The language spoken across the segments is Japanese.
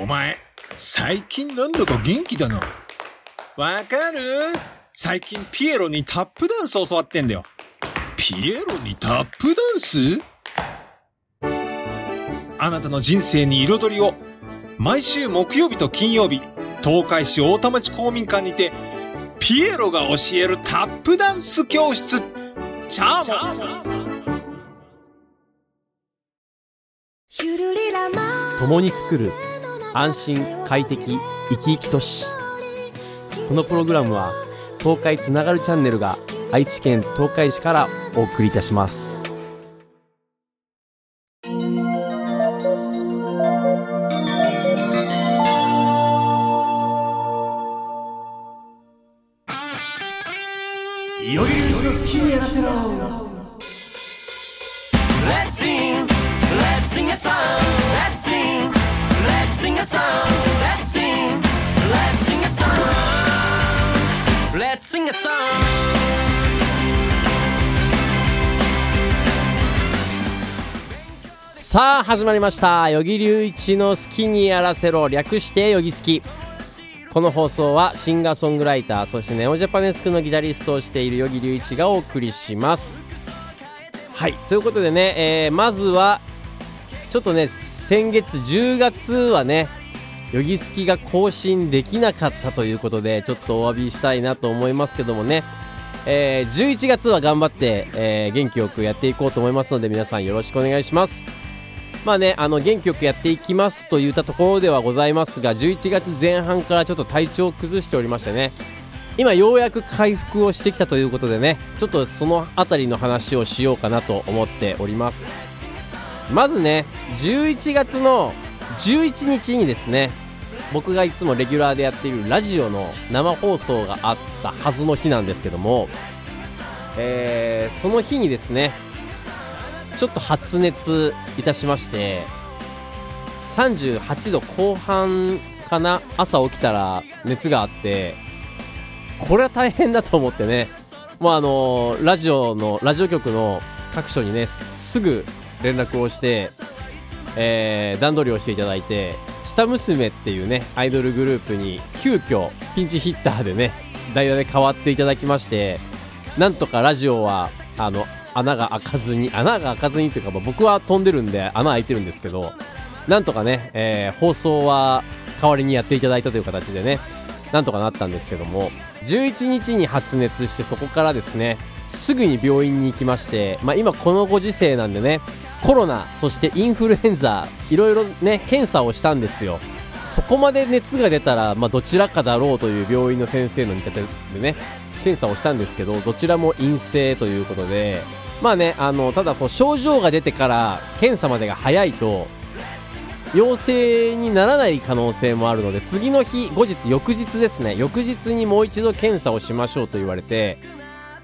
お前、最近なんだか元気だな。わかる？最近ピエロにタップダンス教わってんだよ。ピエロにタップダンス？あなたの人生に彩りを。毎週木曜日と金曜日、東海市大田町公民館にて、ピエロが教えるタップダンス教室。チャーモン共に作る安心快適生き生き都市このプログラムは東海つながるチャンネルが愛知県東海市からお送りいたします。いよいようちの好きにやらせろ。さあ始まりました。与木隆一の好きにやらせろ。略してよぎ好きこの放送はシンガーソングライターそしてネオジャパネスクのギタリストをしている与木隆一がお送りします。はい。ということでね、えーまずはちょっとね先月10月はねヨギスキが更新できなかったということでちょっとお詫びしたいなと思いますけどもね、えー11月は頑張って、えー元気よくやっていこうと思いますので皆さんよろしくお願いします。まあねあの元気よくやっていきますといったところではございますが11月前半からちょっと体調を崩しておりましてね。今ようやく回復をしてきたということでねちょっとそのあたりの話をしようかなと思っております。まずね11月の11日にですね僕がいつもレギュラーでやっているラジオの生放送があったはずの日なんですけども、えーその日にですねちょっと発熱いたしまして38度後半かな朝起きたら熱があってこれは大変だと思ってねもうあのラジオのラジオ局の各所にねすぐ連絡をして、えー段取りをしていただいて下娘っていうねアイドルグループに急遽ピンチヒッターでね代打で変わっていただきましてなんとかラジオはあの穴が開かずに穴が開かずにというか、まあ僕は飛んでるんで穴開いてるんですけどなんとかね、えー放送は代わりにやっていただいたという形でねなんとかなったんですけども11日に発熱してそこからですねすぐに病院に行きまして、まあ、今このご時世なんでねコロナそしてインフルエンザいろいろね検査をしたんですよ。そこまで熱が出たら、まあ、どちらかだろうという病院の先生の見立てでね検査をしたんですけどどちらも陰性ということでまあねあのただその症状が出てから検査までが早いと陽性にならない可能性もあるので次の日後日翌日ですね翌日にもう一度検査をしましょうと言われて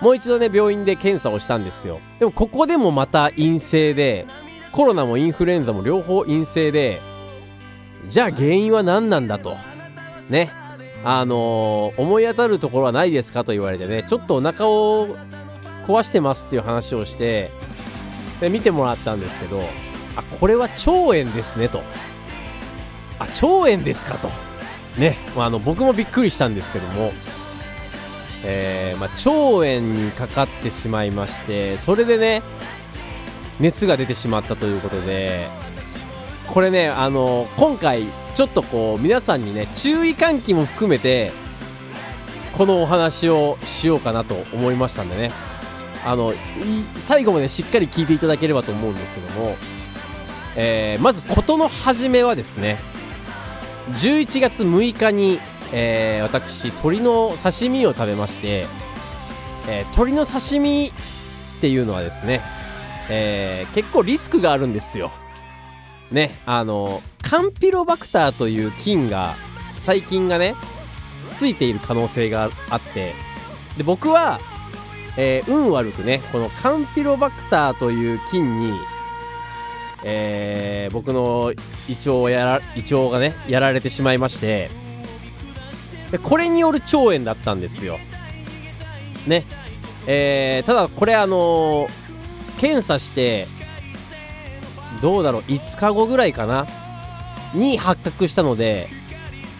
もう一度ね病院で検査をしたんですよ。でもここでもまた陰性でコロナもインフルエンザも両方陰性でじゃあ原因は何なんだと。ね。あのー思い当たるところはないですかと言われてねちょっとお腹を壊してますっていう話をしてで見てもらったんですけどあこれは腸炎ですねと。あ腸炎ですかと。ね、まあ、あの僕もびっくりしたんですけども、えーまあ、腸炎にかかってしまいましてそれでね熱が出てしまったということでこれねあの今回ちょっとこう皆さんにね注意喚起も含めてこのお話をしようかなと思いましたんでね。あの最後までしっかり聞いていただければと思うんですけども、えーまず事の始めはですね11月6日に、えー私鶏の刺身を食べまして、えー鶏の刺身っていうのはですね、えー結構リスクがあるんですよ。ねあのカンピロバクターという菌が細菌がねついている可能性があってで僕は、えー運悪くねこのカンピロバクターという菌に、えー僕の胃腸をやら胃腸がねやられてしまいましてでこれによる腸炎だったんですよ。ね。えーただこれあの検査してどうだろう5日後ぐらいかな？に発覚したので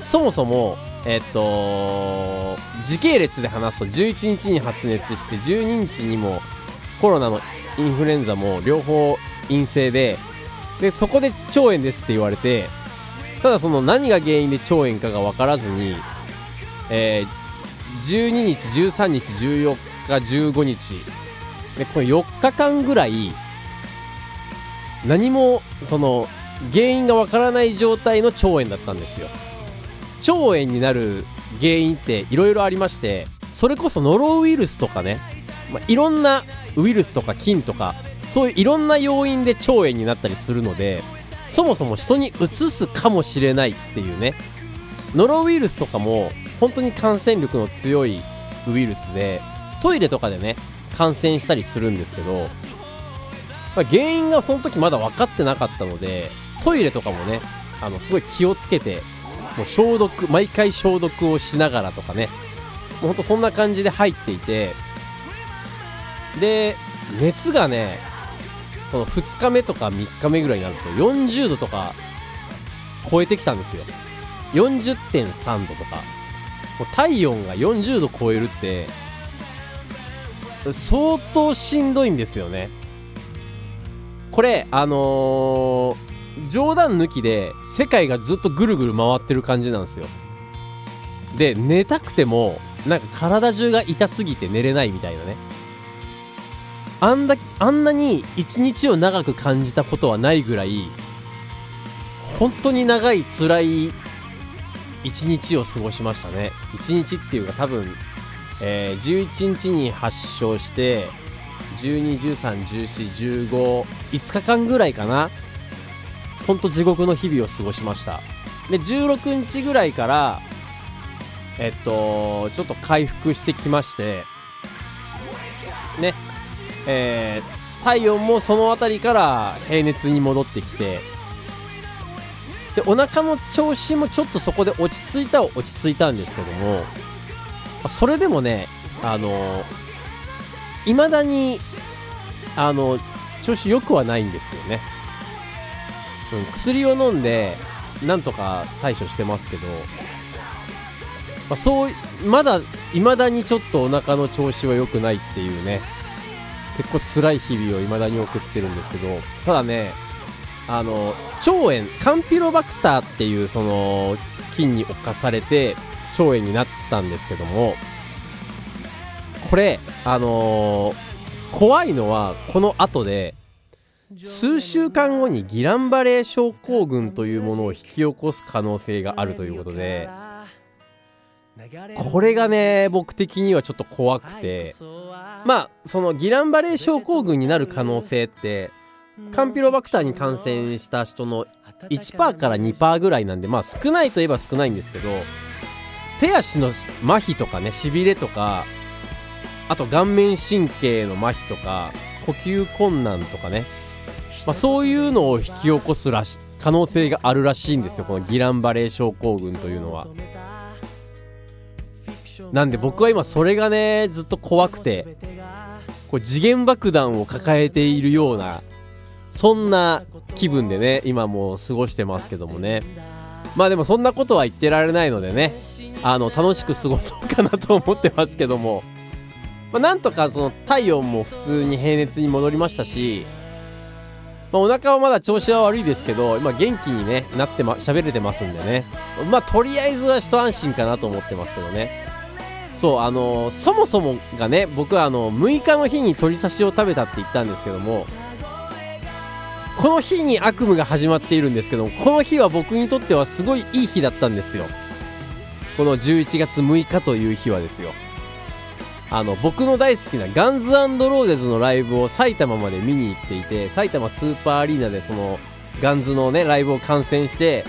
そもそもえっと時系列で話すと11日に発熱して12日にもコロナのインフルエンザも両方陰性ででそこで腸炎ですって言われてただその何が原因で腸炎かが分からずに、えー、12日13日14日15日でこの4日間ぐらい何もその原因がわからない状態の腸炎だったんですよ。腸炎になる原因っていろいろありましてそれこそノロウイルスとかね、まあ、いろんなウイルスとか菌とかそういういろんな要因で腸炎になったりするのでそもそも人にうつすかもしれないっていうねノロウイルスとかも本当に感染力の強いウイルスでトイレとかでね感染したりするんですけど、まあ、原因がその時まだ分かってなかったのでトイレとかもねあのすごい気をつけてもう消毒毎回消毒をしながらとかね。もうほんとそんな感じで入っていて。で熱がねその2日目とか3日目ぐらいになると40度とか超えてきたんですよ。40.3度とか。もう体温が40度超えるって相当しんどいんですよね。これあのー冗談抜きで世界がずっとぐるぐる回ってる感じなんですよ。で寝たくてもなんか体中が痛すぎて寝れないみたいなね。あんだあんなに一日を長く感じたことはないぐらい本当に長い辛い一日を過ごしましたね。一日っていうか多分、えー11日に発症して12131415 5日間ぐらいかな。ほんと地獄の日々を過ごしました。で16日ぐらいからえっとちょっと回復してきましてねえー体温もその辺りから平熱に戻ってきてでお腹の調子もちょっとそこで落ち着いたは落ち着いたんですけどもそれでもねあのいまだにあの調子良くはないんですよね。うん、薬を飲んでなんとか対処してますけど、まあ、そうまだ未だにちょっとお腹の調子は良くないっていうね結構辛い日々を未だに送ってるんですけどただねあの腸炎カンピロバクターっていうその菌に侵されて腸炎になったんですけどもこれあのー怖いのはこの後で数週間後にギランバレー症候群というものを引き起こす可能性があるということでこれがね僕的にはちょっと怖くてまあそのギランバレー症候群になる可能性ってカンピロバクターに感染した人の1%から2%ぐらいなんでまあ少ないといえば少ないんですけど手足の麻痺とかねしびれとかあと顔面神経の麻痺とか呼吸困難とかねまあ、そういうのを引き起こすらし可能性があるらしいんですよ。このギランバレー症候群というのは。なんで僕は今それがねずっと怖くてこう次元爆弾を抱えているようなそんな気分でね今もう過ごしてますけどもね。まあでもそんなことは言ってられないのでねあの楽しく過ごそうかなと思ってますけども、まあ、なんとかその体温も普通に平熱に戻りましたしまあ、お腹はまだ調子は悪いですけど、今元気にね、なってま、喋れてますんでね。まあ、とりあえずは一安心かなと思ってますけどね。そう、あのーそもそもがね、僕はあの、6日の日に鶏刺しを食べたって言ったんですけども、この日に悪夢が始まっているんですけども、この日は僕にとってはすごいいい日だったんですよ。この11月6日という日はですよ。あの僕の大好きなガンズローゼズのライブを埼玉まで見に行っていて埼玉スーパーアリーナでそのガンズのねライブを観戦して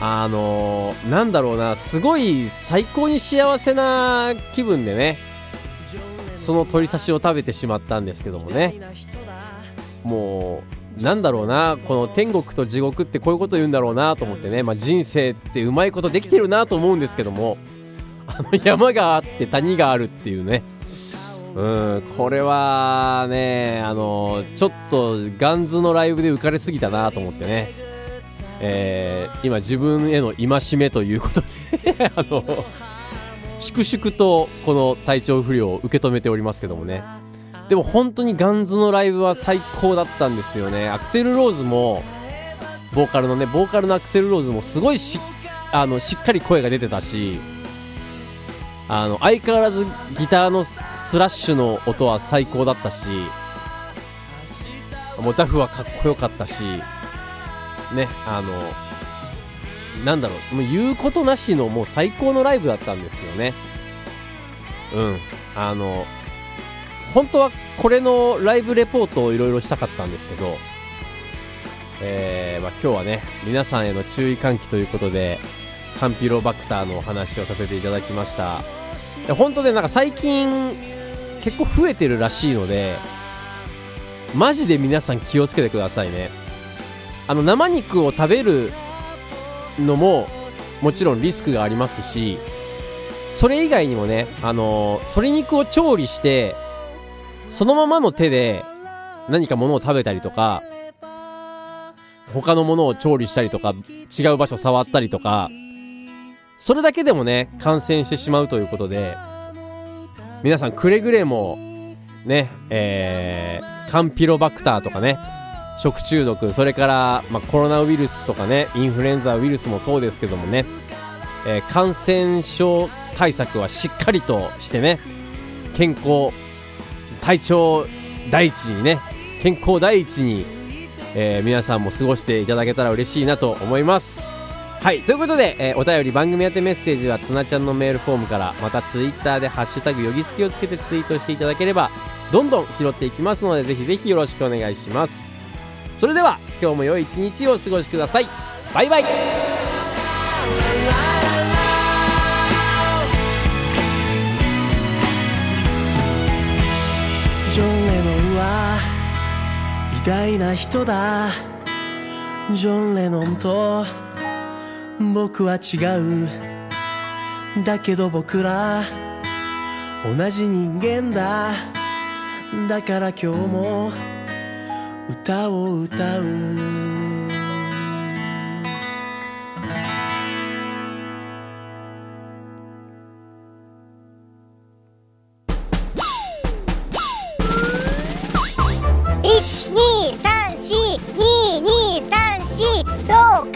あのーなんだろうなすごい最高に幸せな気分でねその鶏刺しを食べてしまったんですけどもね。もうなんだろうなこの天国と地獄ってこういうこと言うんだろうなと思ってね、まあ、人生ってうまいことできてるなと思うんですけどもあ の山があって谷があるっていうね。うんこれはねあのちょっとガンズのライブで浮かれすぎたなと思ってね。えー今自分への戒めということで あの粛々とこの体調不良を受け止めておりますけどもね。でも本当にガンズのライブは最高だったんですよね。アクセルローズもボーカルのねボーカルのアクセルローズもすごいしあのしっかり声が出てたしあの相変わらずギターのスラッシュの音は最高だったしもうダフはかっこよかったしねあのなんだろうもう言うことなしのもう最高のライブだったんですよね。うん。あの本当はこれのライブレポートをいろいろしたかったんですけどえーまあ、今日はね皆さんへの注意喚起ということでカンピロバクターのお話をさせていただきました。本当ねなんか最近結構増えてるらしいのでマジで皆さん気をつけてくださいね。あの生肉を食べるのももちろんリスクがありますしそれ以外にもねあの鶏肉を調理してそのままの手で何か物を食べたりとか他のものを調理したりとか違う場所触ったりとかそれだけでもね感染してしまうということで皆さんくれぐれもねえー、カンピロバクターとかね食中毒それから、まあ、コロナウイルスとかねインフルエンザウイルスもそうですけどもね、えー感染症対策はしっかりとしてね健康体調第一にね健康第一に、えー皆さんも過ごしていただけたら嬉しいなと思います。はいということで、えーお便り番組宛てメッセージはつなちゃんのメールフォームからまたツイッターで「ハッシュタグよぎすき」をつけてツイートしていただければどんどん拾っていきますのでぜひぜひよろしくお願いします。それでは今日も良い一日をお過ごしください。バイバイ・偉大な人だ。ジョン・レノンと僕は違う。だけど僕ら同じ人間だ。だから今日も歌を歌う。一二三四二二三四東海つながる